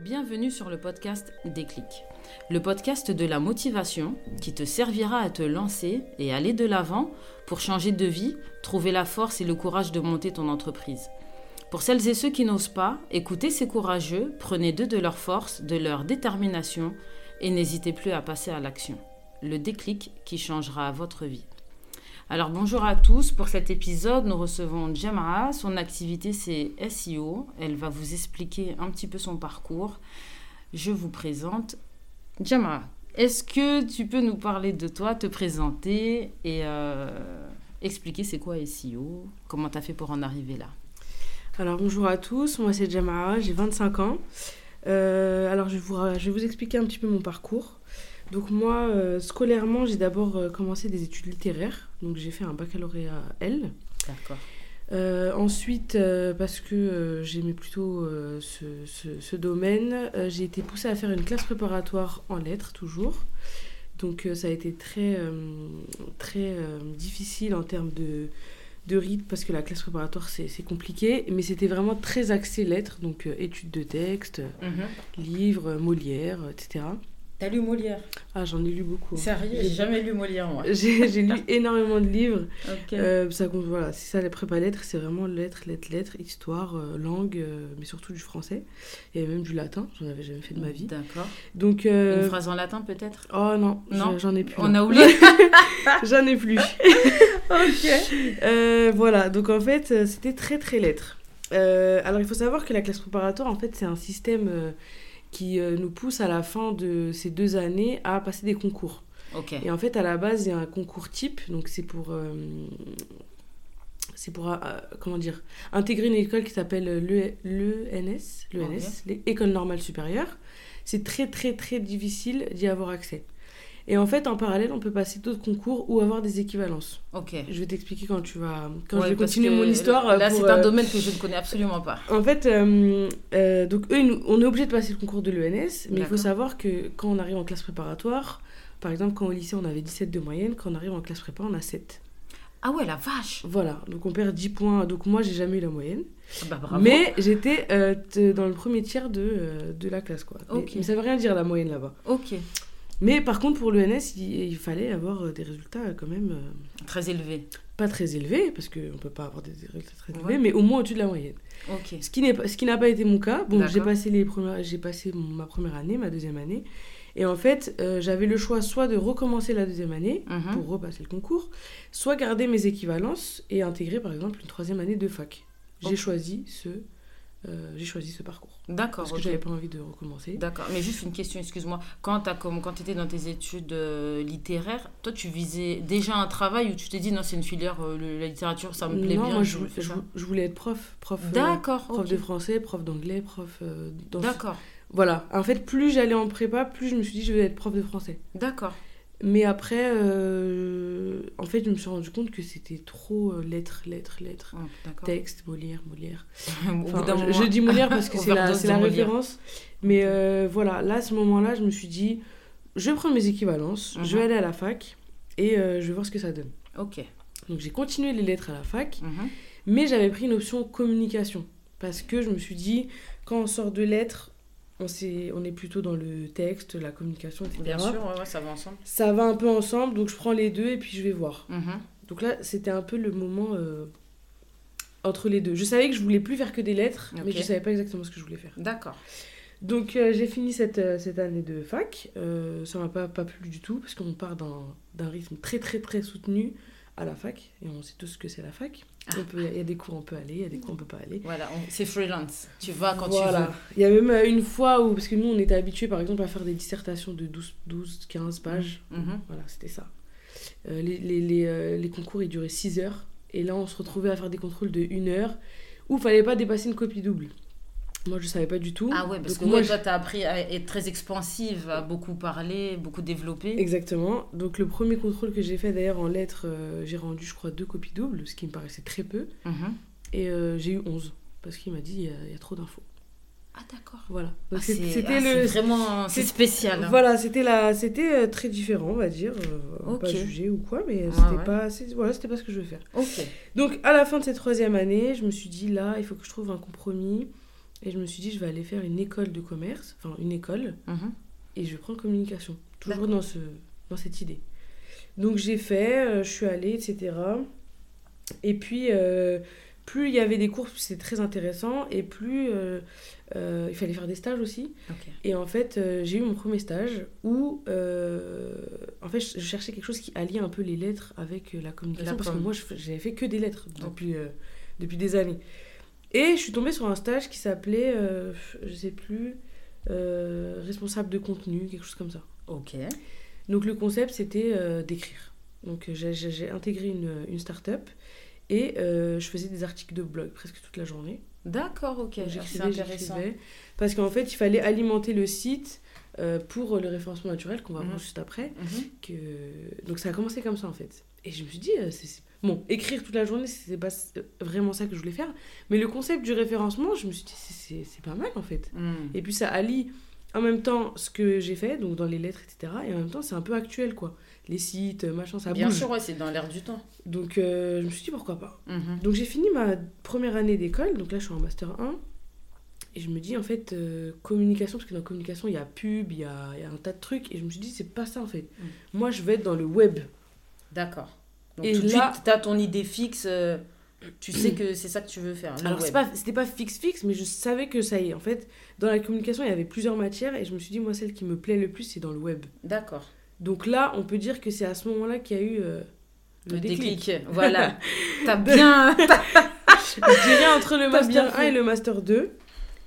Bienvenue sur le podcast Déclic, le podcast de la motivation qui te servira à te lancer et aller de l'avant pour changer de vie, trouver la force et le courage de monter ton entreprise. Pour celles et ceux qui n'osent pas, écoutez ces courageux, prenez d'eux de leur force, de leur détermination et n'hésitez plus à passer à l'action. Le déclic qui changera votre vie. Alors bonjour à tous, pour cet épisode nous recevons Jemra, son activité c'est SEO, elle va vous expliquer un petit peu son parcours. Je vous présente Jemra. Est-ce que tu peux nous parler de toi, te présenter et euh, expliquer c'est quoi SEO, comment tu as fait pour en arriver là? Alors bonjour à tous, moi c'est Jamara, j'ai 25 ans. Euh, alors je je vais vous expliquer un petit peu mon parcours. Donc moi, euh, scolairement, j'ai d'abord euh, commencé des études littéraires. Donc j'ai fait un baccalauréat L. D'accord. Euh, ensuite, parce que j'aimais plutôt ce, ce, domaine, j'ai été poussée à faire une classe préparatoire en lettres, toujours. Donc ça a été très, très difficile en termes de, de rythme, parce que la classe préparatoire, c'est compliqué. Mais c'était vraiment très axé lettres, donc études de texte, mhm. livres, Molière, etc. T'as lu Molière Ah, j'en ai lu beaucoup. Hein. Sérieux J'ai jamais lu Molière, moi. J'ai lu énormément de livres. Euh, ça compte, voilà, c'est ça, les prépa lettres, c'est vraiment lettres, lettres, lettres, histoire, euh, langue, euh, mais surtout du français. Et même du latin, j'en avais jamais fait de ma vie. D'accord. Donc. Une phrase en latin, peut-être? Oh non, non? j'en ai plus. On a oublié J'en ai plus. ok. voilà, donc en fait, c'était très, très lettres. alors, il faut savoir que la classe préparatoire, en fait, c'est un système qui euh, nous pousse à la fin de ces deux années à passer des concours. Et en fait, à la base, il y a un concours type, donc c'est pour, euh, c'est pour euh, comment dire, intégrer une école qui s'appelle l'ENS, l'ENS, l'École normale supérieure. C'est très très très difficile d'y avoir accès. Et en fait, en parallèle, on peut passer d'autres concours ou avoir des équivalences. Ok. Je vais t'expliquer quand tu vas, quand je vais continuer mon histoire. Là, c'est un euh, domaine que je ne connais absolument pas. En fait, euh, euh, donc eux, on est obligé de passer le concours de l'ENS, mais il faut savoir que quand on arrive en classe préparatoire, par exemple, quand au lycée on avait 17 de moyenne, quand on arrive en classe prépa, on a 7. Ah ouais, la vache Voilà, donc on perd 10 points. Donc moi, j'ai jamais eu la moyenne. Ah bah, bravo. Mais j'étais dans le premier tiers de, de la classe, quoi. Mais, mais, ça veut rien dire, la moyenne, là-bas. Ok. Mais par contre, pour l'ENS, il, il, fallait avoir euh, des résultats euh, quand même. Euh, très élevés. Pas très élevés, parce qu'on ne peut pas avoir des résultats très élevés, mais au moins au-dessus de la moyenne. Ok. Ce qui n'a pas été mon cas. Bon, j'ai passé, les premières, passé ma première année, ma deuxième année. Et en fait, j'avais le choix soit de recommencer la deuxième année mhm. pour repasser le concours, soit garder mes équivalences et intégrer par exemple une troisième année de fac. J'ai choisi ce euh, j'ai choisi ce parcours. D'accord. Parce que j'avais pas envie de recommencer. D'accord. Mais juste une question, excuse-moi. Quand tu étais dans tes études euh, littéraires, toi, tu visais déjà un travail où tu t'es dit non, c'est une filière, euh, la littérature, ça me plaît bien. Non, moi, je, je, voulais être prof. Prof, D'accord. prof de français, prof d'anglais, prof. D'accord. Voilà. En fait, plus j'allais en prépa, plus je me suis dit je vais être prof de français. D'accord. Mais après, en fait, je me suis rendu compte que c'était trop euh, lettres, lettres, lettres. Oh, texte, Molière, Molière. Enfin, je, dis Molière parce que c'est la, la référence. Mais euh, voilà, là, à ce moment-là, je me suis dit, je vais prendre mes équivalences, je vais mhm. aller à la fac et je vais voir ce que ça donne. Ok. Donc j'ai continué les lettres à la fac, mhm. mais j'avais pris une option communication. Parce que je me suis dit, quand on sort de lettres, on, est, on est plutôt dans le texte, la communication, etc. Bien sûr, ça va ensemble. Ça va un peu ensemble, donc je prends les deux et puis je vais voir. Mhm. Donc là, c'était un peu le moment euh, entre les deux. Je savais que je voulais plus faire que des lettres, mais je savais pas exactement ce que je voulais faire. D'accord. Donc euh, j'ai fini cette, euh, cette année de fac. ça m'a pas, pas plu du tout, parce qu'on part d'un rythme très très très soutenu à la fac, et on sait tous ce que c'est la fac. Ah. Il y a des cours on peut aller, il y a des cours on peut pas aller. Voilà, c'est freelance. Tu vas quand tu veux. Il y a même euh, une fois où, parce que nous on était habitués par exemple à faire des dissertations de 12, 12 15 pages. Mm-hmm. Mm-hmm. Voilà, c'était ça. Euh, les, les, les, euh, les, concours ils duraient 6 heures, et là on se retrouvait à faire des contrôles de 1 heure où il fallait pas dépasser une copie double. Moi, je savais pas du tout. Ah ouais, parce que moi, toi, tu as appris à être très expansive, à beaucoup parler, beaucoup développer. Exactement. Donc, le premier contrôle que j'ai fait, d'ailleurs, en lettres, euh, j'ai rendu, je crois, deux copies doubles, ce qui me paraissait très peu. Mhm. Et euh, j'ai eu 11, parce qu'il m'a dit, il y, a trop d'infos. Ah d'accord. Voilà. Ah, c'était ah, le vraiment c'est spécial. Hein. Voilà, c'était la c'était euh, très différent, on va dire, pas jugé ou quoi, mais c'était pas voilà, c'était pas ce que je veux faire. OK. Donc à la fin de cette troisième année, je me suis dit là, il faut que je trouve un compromis Et je me suis dit, je vais aller faire une école de commerce, enfin une école, mhm. et je vais prendre communication. Toujours dans, ce, dans cette idée. Donc j'ai fait, euh, je suis allée, etc. Et puis, euh, plus il y avait des cours, c'était très intéressant, et plus euh, il fallait faire des stages aussi. Et en fait, j'ai eu mon premier stage où, en fait, je cherchais quelque chose qui alliait un peu les lettres avec la communication, parce que moi, j'avais fait que des lettres depuis, depuis des années. Et je suis tombée sur un stage qui s'appelait, je sais plus, responsable de contenu, quelque chose comme ça. Ok. Donc le concept, c'était euh, d'écrire. Donc euh, j'ai intégré une, une start-up et euh, je faisais des articles de blog presque toute la journée. D'accord, ok. J'écrivais, j'écrivais. Parce qu'en fait, il fallait alimenter le site pour le référencement naturel qu'on va voir mhm. juste après. Mhm. que... Donc ça a commencé comme ça en fait. Et je me suis dit, c'est, bon, écrire toute la journée, c'est pas vraiment ça que je voulais faire. Mais le concept du référencement, je me suis dit, c'est, pas mal en fait. Mhm. Et puis ça allie en même temps ce que j'ai fait, donc dans les lettres, etc. Et en même temps, c'est un peu actuel, quoi. Les sites, machin, ça Bien sûr, ouais, c'est dans l'air du temps. Donc, euh, je me suis dit, pourquoi pas. Mhm. Donc, j'ai fini ma première année d'école, donc là, je suis en Master 1. Et je me dis, en fait, euh, communication, parce que dans la communication, il y a pub, il y a, y a, un tas de trucs. Et je me suis dit, c'est pas ça, en fait. Mhm. Moi, je vais être dans le web. D'accord. Donc, et tout de suite, tu as ton idée fixe. Euh, tu sais que c'est ça que tu veux faire. Alors, c'était pas, pas fixe fixe, mais je savais que ça y est. En fait, dans la communication, il y avait plusieurs matières et je me suis dit, moi, celle qui me plaît le plus, c'est dans le web. D'accord. Donc là, on peut dire que c'est à ce moment-là qu'il y a eu euh, le, déclic. Voilà. T'as bien. je dirais entre le Master 1 et le Master 2.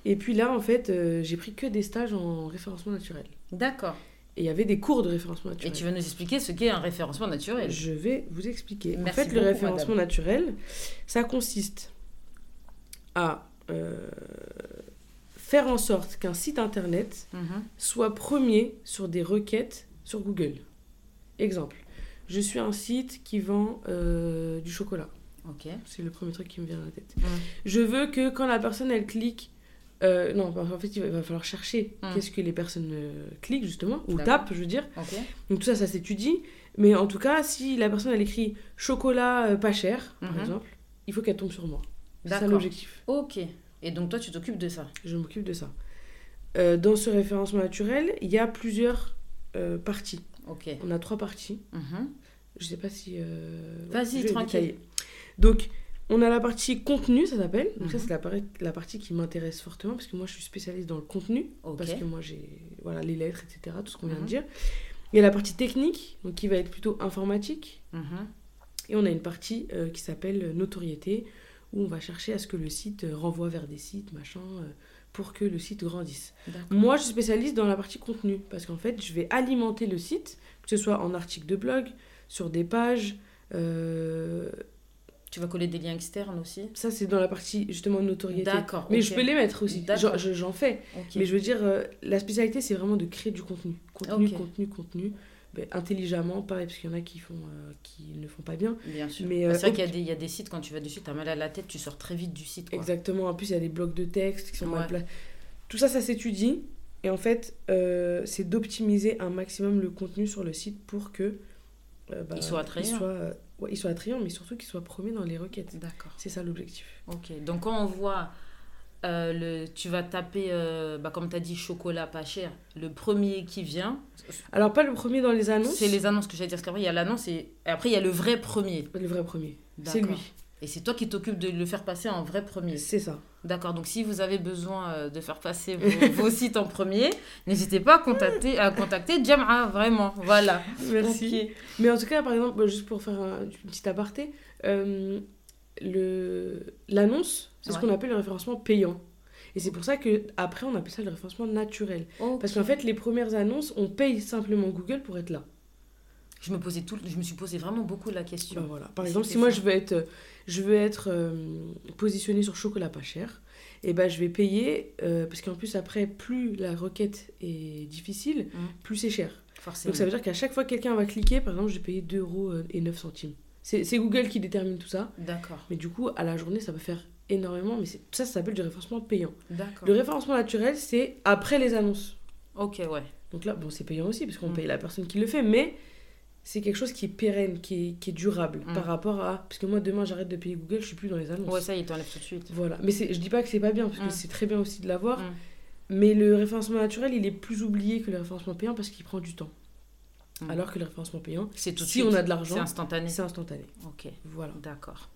Et puis là, en fait, euh, j'ai pris que des stages en référencement naturel. D'accord. Et il y avait des cours de référencement naturel. Et tu vas nous expliquer ce qu'est un référencement naturel? Je vais vous expliquer. en fait, le référencement naturel, ça consiste à euh, faire en sorte qu'un site internet mhm. soit premier sur des requêtes sur Google. Exemple, je suis un site qui vend euh, du chocolat. Ok. C'est le premier truc qui me vient à la tête. Je veux que quand la personne elle clique euh, non, en fait, il va, falloir chercher hmm. qu'est-ce que les personnes euh, cliquent, justement, ou tapent, je veux dire. Donc, tout ça, ça s'étudie. Mais en tout cas, si la personne, elle écrit chocolat euh, pas cher, par mhm. exemple, il faut qu'elle tombe sur moi. C'est ça l'objectif. Ok. Et donc, toi, tu t'occupes de ça Je m'occupe de ça. dans ce référencement naturel, il y a plusieurs parties. Ok. On a trois parties. Mhm. Je sais pas si. Vas-y, tranquille. Donc, on a la partie contenu, ça s'appelle. Donc, ça, mhm. c'est la, partie qui m'intéresse fortement parce que moi, je suis spécialiste dans le contenu. Parce que moi, j'ai voilà, les lettres, etc., tout ce qu'on vient de mhm. dire. Il y a la partie technique, donc qui va être plutôt informatique. Mhm. Et on a une partie euh, qui s'appelle notoriété, où on va chercher à ce que le site euh, renvoie vers des sites, machin, euh, pour que le site grandisse. Moi, je suis spécialiste dans la partie contenu parce qu'en fait, je vais alimenter le site, que ce soit en article de blog, sur des pages. Tu vas coller des liens externes aussi Ça, c'est dans la partie justement notoriété. D'accord. Mais je peux les mettre aussi. J'en fais. Mais je veux dire, euh, la spécialité, c'est vraiment de créer du contenu. Contenu, contenu, contenu. Ben, intelligemment, pareil, parce qu'il y en a qui, font, euh, qui ne font pas bien. Bien sûr. Mais, euh, c'est vrai qu'il y, y, a des sites, quand tu vas dessus, tu as mal à la tête, tu sors très vite du site. Exactement. En plus, il y a des blocs de texte qui sont mal placés. Tout ça, ça s'étudie. Et en fait, c'est d'optimiser un maximum le contenu sur le site pour que. Bah, il soit attrayant. Il soit, ouais, il soit attrayant, mais surtout qu'il soit premier dans les requêtes. D'accord. C'est ça l'objectif. Ok, donc quand on voit, euh, le, tu vas taper, euh, bah, comme tu as dit, chocolat pas cher, le premier qui vient. Alors, pas le premier dans les annonces. C'est les annonces que j'allais dire, parce qu'après, il y a l'annonce et... après, il y a le vrai premier. Le vrai premier. C'est lui. Et c'est toi qui t'occupes de le faire passer en vrai premier. C'est ça. D'accord, donc si vous avez besoin euh, de faire passer vos, sites en premier, n'hésitez pas à contacter, à contacter Jam'a, vraiment. Voilà. Merci. Mais en tout cas, par exemple, juste pour faire un, une petite aparté, euh, l'annonce, c'est ce qu'on appelle le référencement payant. Et c'est pour ça qu'après, on appelle ça le référencement naturel. Parce qu'en fait, les premières annonces, on paye simplement Google pour être là. Je me, posais tout, je me suis posé vraiment beaucoup la question. Bah voilà. Par exemple, si moi je veux être, je veux être euh, positionné sur chocolat pas cher, et eh ben je vais payer, euh, parce qu'en plus après, plus la requête est difficile, mmh. plus c'est cher. Forcément. Donc ça veut dire qu'à chaque fois que quelqu'un va cliquer, par exemple, je vais payer 2 euros et 9 centimes. C'est Google qui détermine tout ça. D'accord. Mais du coup, à la journée, ça peut faire énormément, mais ça, ça s'appelle du référencement payant. Le référencement naturel, c'est après les annonces. Ok, ouais. Donc là, bon, c'est payant aussi, parce qu'on mmh. paye la personne qui le fait, mais c'est quelque chose qui est pérenne, qui est, qui est durable mm. par rapport à. Parce que moi, demain, j'arrête de payer Google, je suis plus dans les annonces. Ouais, ça, il t'enlève tout de suite. Voilà. Mais je dis pas que c'est pas bien, parce que mm. c'est très bien aussi de l'avoir. Mm. Mais le référencement naturel, il est plus oublié que le référencement payant parce qu'il prend du temps. Alors que le référencement payant, c'est tout si on a de l'argent, c'est instantané. C'est instantané. Ok. Voilà. D'accord.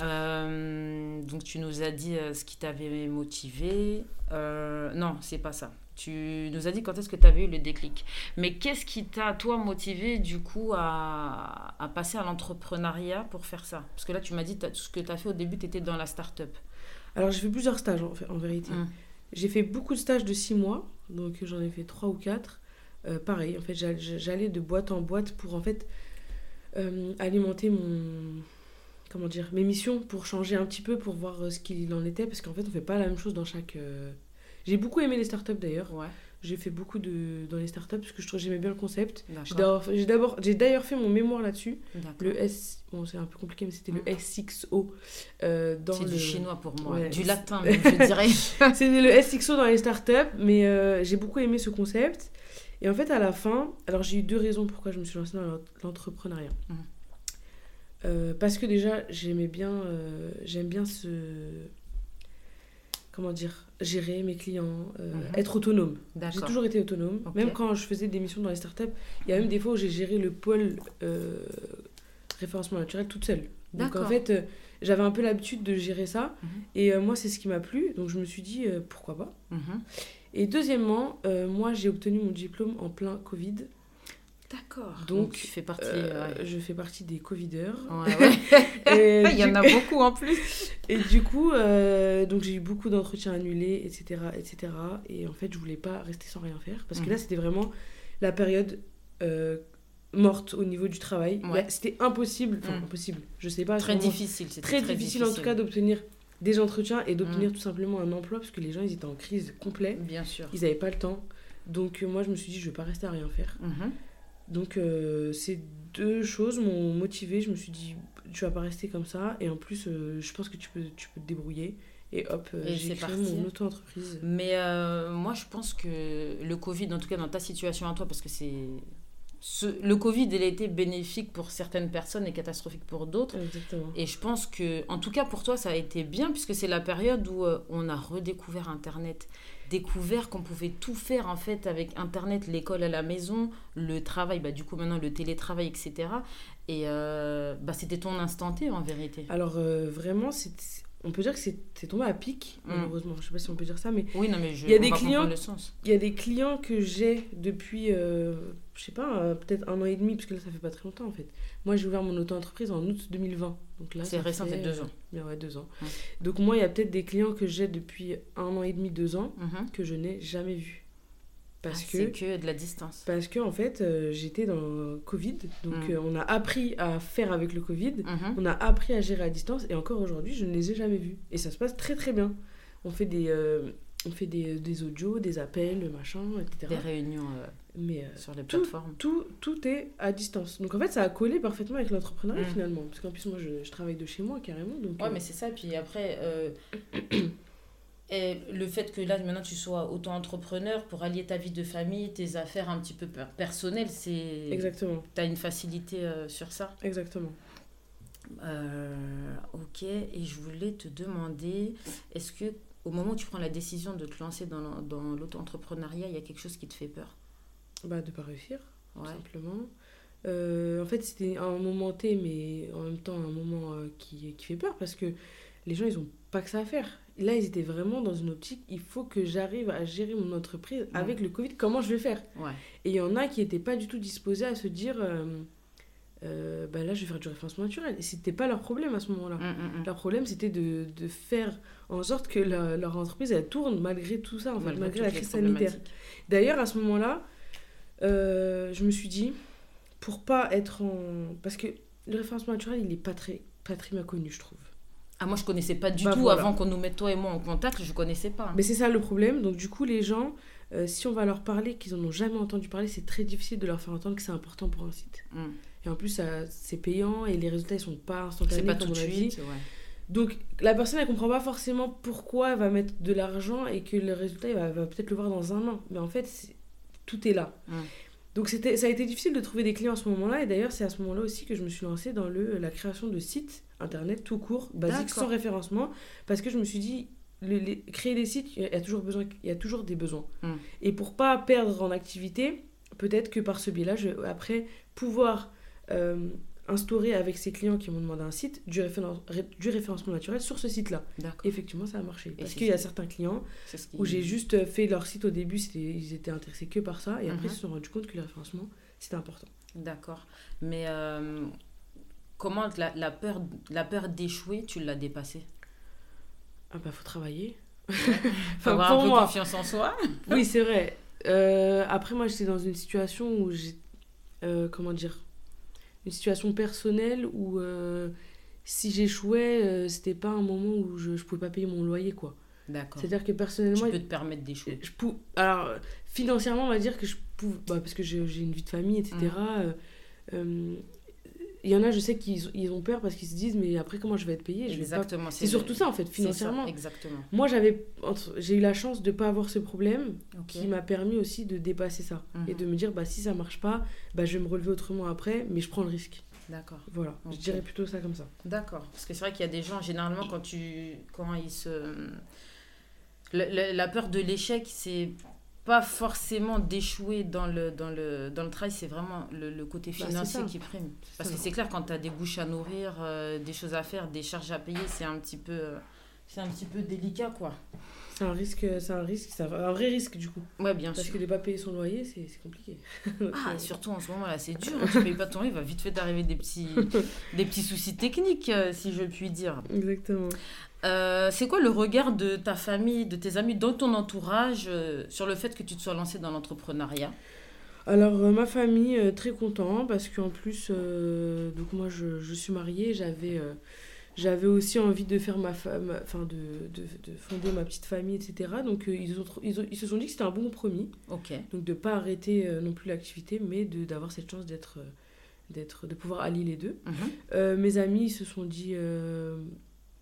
Euh, donc tu nous as dit euh, ce qui t'avait motivé. Euh, non, c'est pas ça. Tu nous as dit quand est-ce que tu avais eu le déclic. Mais qu'est-ce qui t'a, toi, motivé du coup à, à passer à l'entrepreneuriat pour faire ça? Parce que là, tu m'as dit tout ce que tu as fait au début, tu étais dans la start-up. Alors, j'ai fait plusieurs stages en, en vérité. Hum. J'ai fait beaucoup de stages de six mois, donc j'en ai fait trois ou quatre. Euh, pareil, en fait, j'allais de boîte en boîte pour en fait euh, alimenter mon comment dire mes missions pour changer un petit peu pour voir euh, ce qu'il en était parce qu'en fait on fait pas la même chose dans chaque j'ai beaucoup aimé les startups d'ailleurs. Ouais. J'ai fait beaucoup de dans les startups parce que je trouve j'aimais bien le concept. J'ai d'abord j'ai d'ailleurs fait mon mémoire là-dessus. Le S bon c'est un peu compliqué mais c'était le. SXO euh, dans C'est du chinois pour moi, du latin je dirais. c'était le SXO dans les startups mais euh, j'ai beaucoup aimé ce concept et en fait à la fin alors j'ai eu deux raisons pourquoi je me suis lancée dans l'entrepreneuriat. Mm. Euh, parce que déjà j'aimais bien j'aime bien ce comment dire, gérer mes clients, euh, mhm. être autonome. J'ai toujours été autonome. Même quand je faisais des missions dans les startups, il y a même des fois où j'ai géré le pôle euh, référencement naturel toute seule. Donc en fait, euh, j'avais un peu l'habitude de gérer ça. Mhm. Et moi, c'est ce qui m'a plu. Donc je me suis dit, pourquoi pas. Mhm. Et deuxièmement, moi, j'ai obtenu mon diplôme en plein Covid. D'accord. Donc, tu fais partie, euh, je fais partie des Covideurs. Il y en a beaucoup en plus. Et du coup, euh, donc j'ai eu beaucoup d'entretiens annulés, etc., etc. Et en fait, je voulais pas rester sans rien faire parce que mhm. là, c'était vraiment la période euh, morte au niveau du travail. C'était impossible, enfin mhm. impossible. Je sais pas. Très difficile. Très, très difficile, en tout cas d'obtenir des entretiens et d'obtenir mhm. tout simplement un emploi parce que les gens ils étaient en crise complète. Bien sûr. Ils n'avaient pas le temps. Donc moi, je me suis dit, je vais pas rester à rien faire. Donc euh, ces deux choses m'ont motivé. Je me suis dit, tu vas pas rester comme ça. Et en plus, euh, je pense que tu peux, tu peux te débrouiller. Et hop, euh, j'ai créé mon auto-entreprise. Mais moi, je pense que le Covid, en tout cas dans ta situation à toi, parce que c'est... le Covid, il a été bénéfique pour certaines personnes et catastrophique pour d'autres. Et je pense que, en tout cas pour toi, ça a été bien, puisque c'est la période où on a redécouvert Internet découvert qu'on pouvait tout faire en fait avec Internet, l'école à la maison, le travail, bah, du coup maintenant le télétravail, etc. Et euh, bah, c'était ton instant T en vérité. Alors euh, vraiment, on peut dire que c'est tombé à pic, mm. malheureusement. Je sais pas si on peut dire ça, mais oui, non, mais je, il y a des clients, le sens. Il y a des clients que j'ai depuis, euh, je sais pas, euh, peut-être un an et demi, parce que là, ça fait pas très longtemps en fait. Moi, j'ai ouvert mon auto-entreprise en août 2020. Donc là, c'est récent, c'est deux ans. Euh, ouais, deux ans. Donc moi, il y a peut-être des clients que j'ai depuis un an et demi, deux ans, mm-hmm. que je n'ai jamais vus. Parce ah, que c'est que de la distance. Parce que en fait, euh, j'étais dans le Covid, donc mm. euh, on a appris à faire avec le Covid, mm-hmm. on a appris à gérer à distance, et encore aujourd'hui, je ne les ai jamais vus. Et ça se passe très très bien. On fait des, euh, on fait des, des audios, des appels, machin, etc. Des réunions Mais, sur les plateformes. Tout, tout, est à distance. Donc en fait, ça a collé parfaitement avec l'entrepreneuriat mm. finalement. Parce qu'en plus, moi, je, je, travaille de chez moi carrément. Donc, ouais, mais c'est ça. Puis après. Et le fait que là, maintenant, tu sois auto-entrepreneur pour allier ta vie de famille, tes affaires un petit peu personnelles, c'est... Exactement. Tu as une facilité euh, sur ça? Exactement. Euh, ok, et je voulais te demander, est-ce que au moment où tu prends la décision de te lancer dans, dans l'auto-entrepreneuriat, il y a quelque chose qui te fait peur? Bah, de pas réussir, tout simplement. Euh, en fait, c'était un moment T, mais en même temps un moment qui, qui fait peur parce que les gens, ils ont pas que ça à faire là, ils étaient vraiment dans une optique, il faut que j'arrive à gérer mon entreprise avec le Covid, comment je vais faire? Et il y en a qui n'étaient pas du tout disposés à se dire, euh, euh, bah là, je vais faire du référencement naturel. Et ce n'était pas leur problème à ce moment-là. Mm, mm, mm. Leur problème, c'était de, de, faire en sorte que leur entreprise, elle tourne malgré tout ça, en fait, malgré, la crise sanitaire. D'ailleurs, à ce moment-là, euh, je me suis dit, pour pas être en... Parce que le référencement naturel, il n'est pas très, pas très bien connu, je trouve. Ah, moi, je connaissais pas du bah, tout. Avant qu'on nous mette toi et moi en contact, je connaissais pas. Mais c'est ça le problème. Donc, du coup, les gens, euh, si on va leur parler, qu'ils en ont jamais entendu parler, c'est très difficile de leur faire entendre que c'est important pour un site. Mm. Et en plus, c'est payant et les résultats, ils sont pas instantanés, pas tout de suite, Donc, la personne, elle comprend pas forcément pourquoi elle va mettre de l'argent et que le résultat, elle va, peut-être le voir dans un an. Mais en fait, tout est là. Mm. Donc ça a été difficile de trouver des clients à ce moment-là. Et d'ailleurs, c'est à ce moment-là aussi que je me suis lancée dans le, la création de sites internet tout court, basique, sans référencement. Parce que je me suis dit, créer des sites, il y a toujours, besoin, il y a toujours des besoins. Hmm. Et pour pas perdre en activité, peut-être que par ce biais-là, je vais après pouvoir euh, instaurer avec ces clients qui m'ont demandé un site du, du référencement naturel sur ce site-là. Effectivement, ça a marché. Parce qu'il y a certains clients où j'ai juste fait leur site au début, ils étaient intéressés que par ça, et après ils se sont rendus compte que le référencement, c'était important. D'accord. Mais euh, comment la, la, peur, la peur d'échouer, tu l'as dépassée? Ah bah, faut travailler. faut avoir un peu confiance en soi. oui, c'est vrai. Euh, après, moi, j'étais dans une situation où j'ai... Euh, comment dire une situation personnelle où euh, si j'échouais, c'était pas un moment où je, je pouvais pas payer mon loyer, quoi. D'accord. C'est-à-dire que personnellement. Tu peux te permettre d'échouer. Je pou... Alors, financièrement, on va dire que je pouvais. Bah, parce que j'ai une vie de famille, etc. Il y en a, je sais qu'ils ils ont peur parce qu'ils se disent, mais après, comment je vais être payé? Exactement. C'est surtout ça, en fait, financièrement. exactement. Moi, j'avais, j'ai eu la chance de ne pas avoir ce problème qui m'a permis aussi de dépasser ça. Et mhm. de me dire, bah, si ça marche pas, bah, je vais me relever autrement après, mais je prends le risque. D'accord. Voilà, je dirais plutôt ça comme ça. D'accord. Parce que c'est vrai qu'il y a des gens, généralement, quand, tu, quand ils se. la peur de l'échec, c'est pas forcément d'échouer dans le, dans, le, dans le travail, c'est vraiment le, le côté bah, financier qui prime. Parce que c'est clair, quand tu as des bouches à nourrir, euh, des choses à faire, des charges à payer, c'est un petit peu, euh, c'est un petit peu délicat, quoi. C'est un risque, c'est un risque, c'est un vrai risque du coup. Ouais, bien Parce que de pas payer son loyer, c'est compliqué. ah, euh, surtout en ce moment là, c'est dur. Hein, tu payes pas ton loyer, il va vite fait d'arriver des petits, des petits soucis techniques, si je puis dire. Exactement. Euh, c'est quoi le regard de ta famille, de tes amis, dans ton entourage euh, sur le fait que tu te sois lancé dans l'entrepreneuriat? Alors, euh, ma famille, très content parce qu'en plus, donc moi je, je, suis mariée, j'avais j'avais aussi envie de faire ma femme, enfin de, de, de, fonder ma petite famille, etc. Donc ils, ont, ils, ils, se sont dit que c'était un bon compromis. Ok. Donc de pas arrêter non plus l'activité, mais d'avoir cette chance d'être d'être de pouvoir allier les deux. Mhm. mes amis se sont dit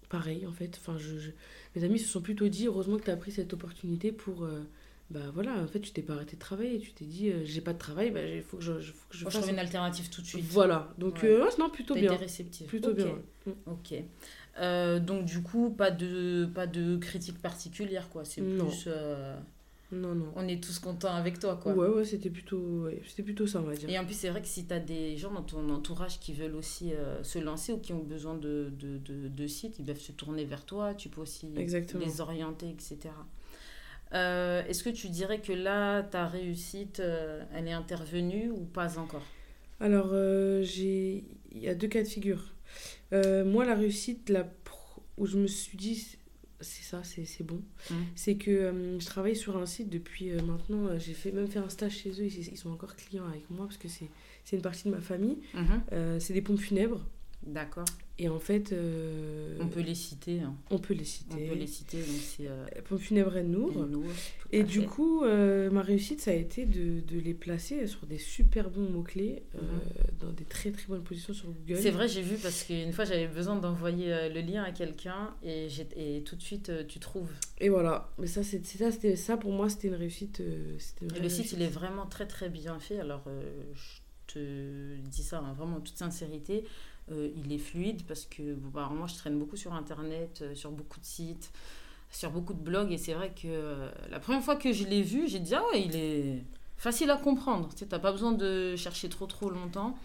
pareil en fait. Enfin, je, Mes amis se sont plutôt dit heureusement que tu as pris cette opportunité pour. Euh, bah voilà, en fait, tu t'es pas arrêté de travailler. Tu t'es dit euh, j'ai pas de travail, bah, il faut que je, faut que je fasse. une alternative tout de suite. Voilà, donc ouais. Euh, non, plutôt bien. réceptif. Plutôt bien. Mm. Ok. donc du coup, pas de, pas de critique particulière quoi. C'est plus. Non, non. On est tous contents avec toi, quoi. Ouais, ouais, c'était plutôt, c'était plutôt ça, on va dire. Et en plus, c'est vrai que si tu as des gens dans ton entourage qui veulent aussi euh, se lancer ou qui ont besoin de, de, de, de, sites, ils peuvent se tourner vers toi. Tu peux aussi les orienter, etc. Euh, est-ce que tu dirais que là, ta réussite, euh, elle est intervenue ou pas encore? Alors, j'ai... il y a deux cas de figure. moi, la réussite, la où je me suis dit c'est ça, c'est bon. Mmh. C'est que euh, je travaille sur un site depuis euh, maintenant, euh, j'ai fait même fait un stage chez eux, ils, ils sont encore clients avec moi parce que c'est une partie de ma famille. Mmh. c'est des pompes funèbres. D'accord. Et en fait. Euh, on peut les citer. Hein. On peut les citer. On peut les citer. Donc c'est. Euh, Pommes funèbres Nour. Et du coup, euh, ma réussite, ça a été de, de, les placer sur des super bons mots-clés, mhm. dans des très très bonnes positions sur Google. C'est vrai, j'ai vu parce qu'une fois, j'avais besoin d'envoyer le lien à quelqu'un et, et tout de suite, tu trouves. Et voilà. Mais ça, c'est ça, ça, pour moi, c'était une réussite. et le site, il est vraiment très très bien fait. Alors, je te dis ça hein, vraiment en toute sincérité euh, il est fluide parce que bah, moi je traîne beaucoup sur internet, euh, sur beaucoup de sites, sur beaucoup de blogs et c'est vrai que euh, la première fois que je l'ai vu, j'ai dit ah ouais, il est facile à comprendre. Tu n'as pas besoin de chercher trop trop longtemps.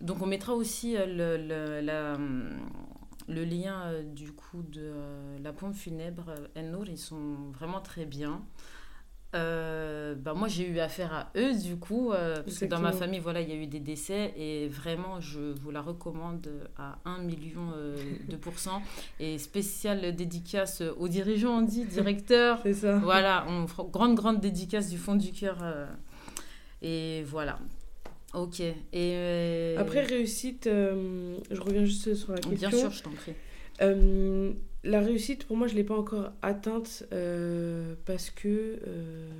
Donc on mettra aussi le, le, le lien du coup de la pompe funèbre Ennour, ils sont vraiment très bien. Euh, bah moi j'ai eu affaire à eux du coup euh, parce que dans ma famille voilà il y a eu des décès et vraiment je vous la recommande à 1 million euh, de pourcents. Et spéciale dédicace aux dirigeants on dit directeurs c'est ça. Voilà on grande grande dédicace du fond du cœur et voilà. Ok et après réussite je reviens juste sur la question. bien sûr je t'en prie. Euh, la réussite, pour moi, je ne l'ai pas encore atteinte euh, parce que euh,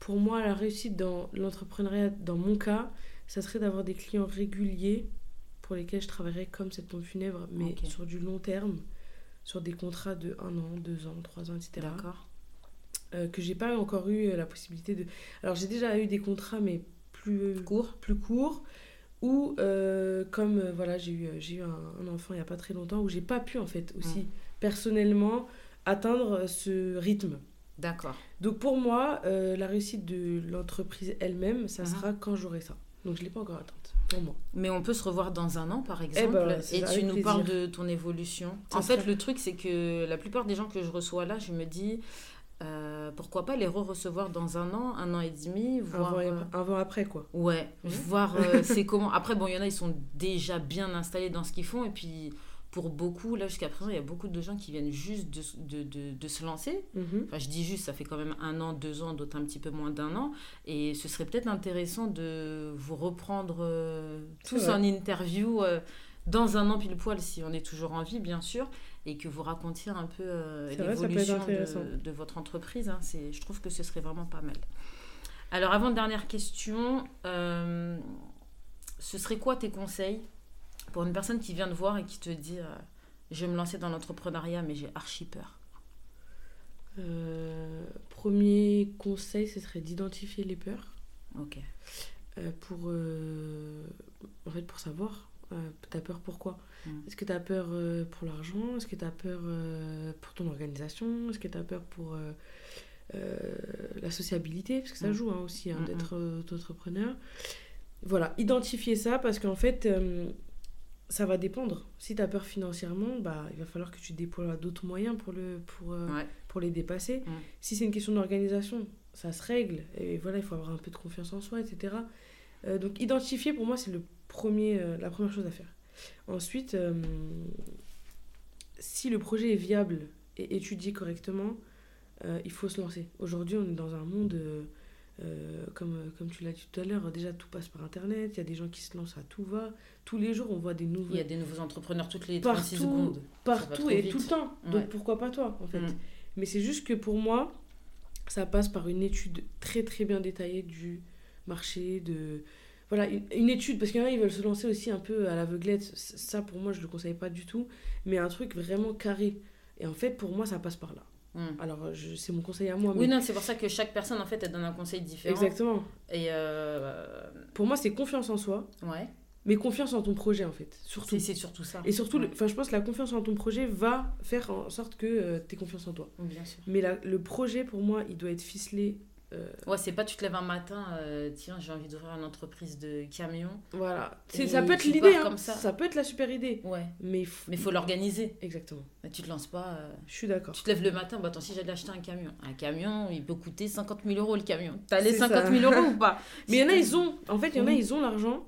pour moi, la réussite dans l'entrepreneuriat, dans mon cas, ça serait d'avoir des clients réguliers pour lesquels je travaillerais comme cette pompe funèbre, mais sur du long terme, sur des contrats de 1 an, 2 ans, 3 ans, etc. D'accord. que j'ai pas encore eu la possibilité de. Alors, j'ai déjà eu des contrats, mais plus court, plus court ou comme voilà j'ai eu j'ai eu un, enfant il y a pas très longtemps où j'ai pas pu en fait aussi. Personnellement atteindre ce rythme. D'accord. Donc pour moi la réussite de l'entreprise elle-même ça mm-hmm. sera quand j'aurai ça. Donc je l'ai pas encore atteinte pour moi. Mais on peut se revoir dans un an par eh ben, exemple et tu nous parles de ton évolution. En fait le truc c'est que la plupart des gens que je reçois là je me dis euh, pourquoi pas les re-recevoir dans un an, un an et demi, voir... Avant, euh, après, quoi. Ouais, mmh. voir euh, c'est comment... Après, bon, il y en a, ils sont déjà bien installés dans ce qu'ils font, et puis pour beaucoup, là, jusqu'à présent, il y a beaucoup de gens qui viennent juste de, de, de, se lancer. Mmh. Enfin, je dis juste, ça fait quand même un an, deux ans, d'autres un petit peu moins d'un an, et ce serait peut-être intéressant de vous reprendre tous en interview dans un an pile poil, si on est toujours en vie, bien sûr, et que vous racontiez un peu euh, l'évolution de, votre entreprise. Hein. je trouve que ce serait vraiment pas mal. Alors, avant dernière question, euh, ce serait quoi tes conseils pour une personne qui vient te voir et qui te dit euh, je vais me lancer dans l'entrepreneuriat, mais j'ai archi peur Premier conseil, ce serait d'identifier les peurs. Ok. pour, en fait, pour savoir, t'as peur pourquoi? Mm. Est-ce que tu as peur euh, pour l'argent? Est-ce que tu as peur euh, pour ton organisation? Est-ce que tu as peur pour euh, la sociabilité? Parce que ça mm. joue hein, aussi hein, mm, d'être entrepreneur. Voilà, identifier ça parce qu'en fait, ça va dépendre. Si tu as peur financièrement, bah, il va falloir que tu déploies d'autres moyens pour, le, pour, pour les dépasser. Si c'est une question d'organisation, ça se règle. Et voilà, il faut avoir un peu de confiance en soi, etc. donc, identifier, pour moi, c'est le premier, la première chose à faire. Ensuite, euh, si le projet est viable et étudié correctement, euh, il faut se lancer. Aujourd'hui, on est dans un monde, euh, comme, comme tu l'as dit tout à l'heure, déjà tout passe par Internet, il y a des gens qui se lancent à tout va. Tous les jours, on voit des nouveaux... Il y a des nouveaux entrepreneurs toutes les 36 secondes. Partout et tout le temps. Donc pourquoi pas toi, en fait mm. Mais c'est juste que pour moi, ça passe par une étude très très bien détaillée du marché, de voilà, une, étude, parce qu'il y en a, ils veulent se lancer aussi un peu à l'aveuglette. Ça, pour moi, je ne le conseille pas du tout. Mais un truc vraiment carré. Et en fait, pour moi, ça passe par là. Hmm. Alors, c'est mon conseil à moi. Oui, non, c'est pour ça que chaque personne, en fait, elle donne un conseil différent. Exactement. Et euh, Pour moi, c'est confiance en soi. Ouais. Mais confiance en ton projet, en fait. Surtout. C'est surtout ça. Et surtout, enfin, je pense que la confiance en ton projet va faire en sorte que euh, tu aies confiance en toi. Bien sûr. Mais le projet, pour moi, il doit être ficelé euh, ouais, c'est pas tu te lèves un matin, euh, tiens, j'ai envie d'ouvrir une entreprise de camions. Voilà. Ça peut être l'idée, hein. ça. ça. peut être la super idée. Ouais. Mais il faut l'organiser. Exactement. Mais tu te lances pas. Euh, Je suis d'accord. Tu te lèves le matin, bah attends, si j'allais acheter un camion. Un camion, il peut coûter 50 000 euros le camion. T'as les 50 000 euros ou pas? Mais il y en a, ils ont. En fait, il y en a, ils ont l'argent,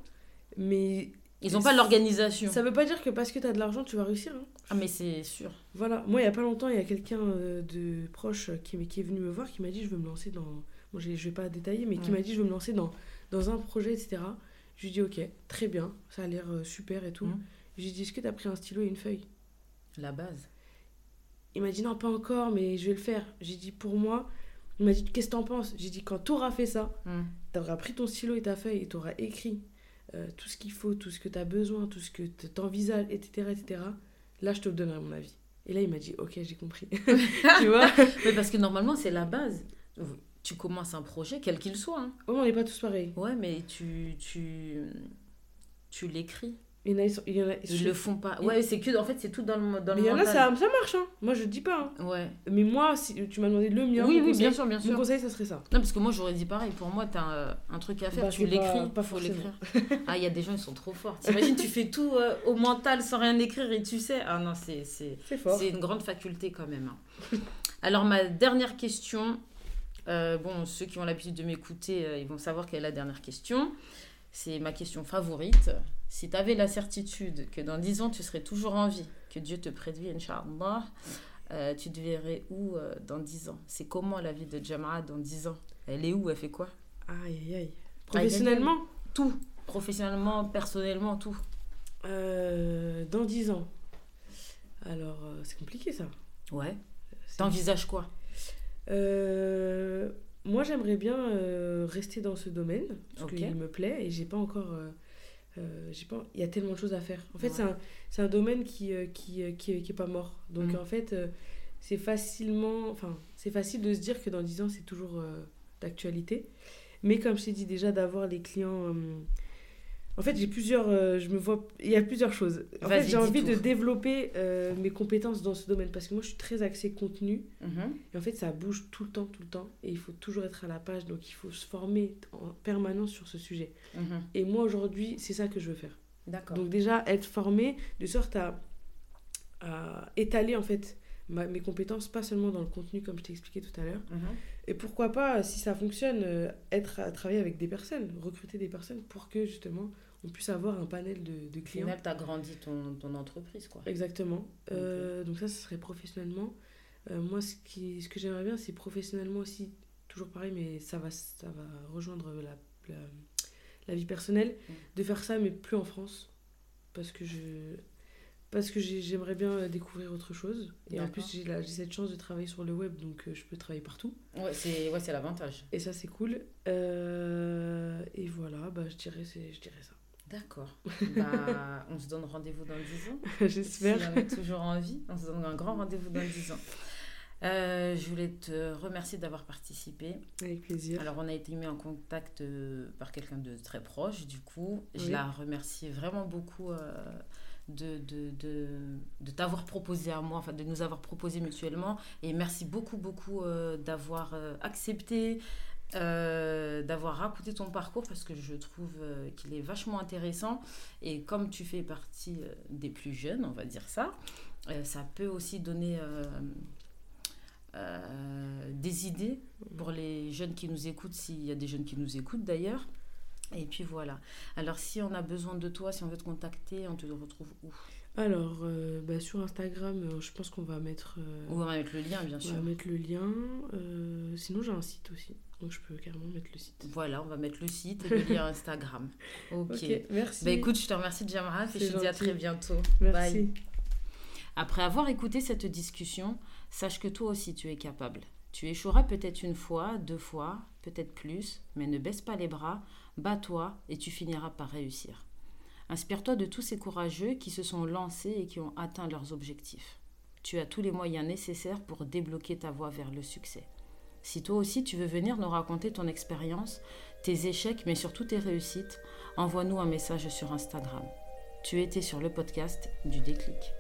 mais. Ils n'ont pas l'organisation. Ça veut pas dire que parce que tu as de l'argent, tu vas réussir. Hein. Ah, mais c'est sûr. Voilà. Moi, il y a pas longtemps, il y a quelqu'un de proche qui, qui est venu me voir qui m'a dit Je veux me lancer dans bon, je vais pas détailler, mais qui m'a dit je veux me lancer dans, dans un projet, etc. Je lui ai dit ok, très bien, ça a l'air euh, super et tout. Mmh. Je lui ai dit est-ce que tu as pris un stylo et une feuille? La base. Il m'a dit non, pas encore, mais je vais le faire. J'ai dit pour moi, il m'a dit qu'est-ce que t'en penses? J'ai dit quand tu auras fait ça, mmh. tu auras pris ton stylo et ta feuille et tu auras écrit euh, tout ce qu'il faut, tout ce que tu as besoin, tout ce que tu envisages, etc., etc. Là, je te donnerai mon avis. Et là, il m'a dit ok, j'ai compris. tu vois Mais parce que normalement, c'est la base tu commences un projet, quel qu'il soit. Hein. on n'est pas tous pareils. Ouais, mais tu, tu, tu l'écris. Il y en a, il y en a, ils le font pas. Ouais, c'est que, en fait, c'est tout dans le, dans mais il y en a, ça, ça marche, hein. Moi, je dis pas. Hein. Ouais. Mais moi, si tu m'as demandé le mien, oui, oui, bien sûr, bien sûr. Mon conseil, ça serait ça. Non, parce que moi, j'aurais dit pareil. Pour moi, t'as un, un truc à faire, bah, tu l'écris. Pas, faut l'écrire. ah, il y a des gens, ils sont trop forts. T'imagines, tu fais tout euh, au mental sans rien écrire et tu sais. Ah non, c'est C'est une grande faculté quand même. Hein. Alors, ma dernière question, euh, bon, ceux qui ont l'habitude de m'écouter, euh, ils vont savoir quelle est la dernière question. C'est ma question favorite. Si tu avais la certitude que dans 10 ans, tu serais toujours en vie, que Dieu te prédit, Inch'Allah, euh, tu te verrais où dans 10 ans? C'est comment la vie de Jama'a dans 10 ans? Elle est où? Elle fait quoi? Aïe, aïe, aïe. Professionnellement? Tout. Professionnellement, personnellement, tout. dans 10 ans. Alors, c'est compliqué ça. Ouais. T'envisages quoi? Euh, moi, j'aimerais bien euh, rester dans ce domaine, parce qu'il me plaît, et j'ai pas encore... Euh, pas... Il y a tellement de choses à faire. En fait, c'est un, un, domaine qui, qui, qui, qui, est pas mort. Donc, mm. en fait, c'est facilement... Enfin, c'est facile de se dire que dans 10 ans, c'est toujours d'actualité. Mais comme je t'ai dit déjà, d'avoir les clients. En fait, j'ai plusieurs. Euh, je me vois. Il y a plusieurs choses. En fait, j'ai envie de développer euh, mes compétences dans ce domaine parce que moi, je suis très axée contenu. Mhm. Et en fait, ça bouge tout le temps, tout le temps. Et il faut toujours être à la page. Donc, il faut se former en permanence sur ce sujet. Mhm. Et moi, aujourd'hui, c'est ça que je veux faire. D'accord. Donc, déjà, être formé de sorte à, à étaler, en fait, mes compétences, pas seulement dans le contenu, comme je t'ai expliqué tout à l'heure. Mhm. Et pourquoi pas, si ça fonctionne, euh, être à travailler avec des personnes, recruter des personnes pour que justement on puisse avoir un panel de, de clients. Au final, tu as grandi ton, ton, entreprise, quoi. Exactement. Euh, donc ça, ce serait professionnellement. Euh, moi, ce, qui, ce que j'aimerais bien, c'est professionnellement aussi, toujours pareil, mais ça va, ça va rejoindre la, la, vie personnelle, mm. de faire ça, mais plus en France. Parce que je parce que j'aimerais bien euh, découvrir autre chose. Et en plus, j'ai cette chance de travailler sur le web, donc euh, je peux travailler partout. Ouais, c'est ouais, l'avantage. Et ça, c'est cool. Euh, et voilà, bah, je, dirais, je dirais ça. D'accord. bah, on se donne rendez-vous dans 10 ans. J'espère. Si on est toujours en vie, on se donne un grand rendez-vous dans 10 ans. je voulais te remercier d'avoir participé. Avec plaisir. Alors, on a été mis en contact par quelqu'un de très proche, du coup. Je la remercie vraiment beaucoup de, de, de, de t'avoir proposé à moi, enfin de nous avoir proposé mutuellement. Et merci beaucoup, beaucoup euh, d'avoir euh, accepté, euh, d'avoir raconté ton parcours parce que je trouve qu'il est vachement intéressant. Et comme tu fais partie des plus jeunes, on va dire ça, ça peut aussi donner... des idées pour les jeunes qui nous écoutent, s'il y a des jeunes qui nous écoutent d'ailleurs. Et puis voilà. Alors si on a besoin de toi, si on veut te contacter, on te retrouve où? Alors, euh, bah, sur Instagram, euh, je pense qu'on va mettre... Euh, on va mettre le lien, bien sûr. On va mettre le lien. sinon, j'ai un site aussi. Donc, je peux carrément mettre le site. Voilà, on va mettre le site et le lien Instagram. Ok. merci. Bah, écoute, je te remercie, Jamara, et je te dis à très bientôt. Merci. Bye. Après avoir écouté cette discussion, sache que toi aussi, tu es capable. Tu échoueras peut-être une fois, deux fois, peut-être plus, mais ne baisse pas les bras, bats-toi et tu finiras par réussir. Inspire-toi de tous ces courageux qui se sont lancés et qui ont atteint leurs objectifs. Tu as tous les moyens nécessaires pour débloquer ta voie vers le succès. Si toi aussi tu veux venir nous raconter ton expérience, tes échecs, mais surtout tes réussites, envoie-nous un message sur Instagram. Tu étais sur le podcast du déclic.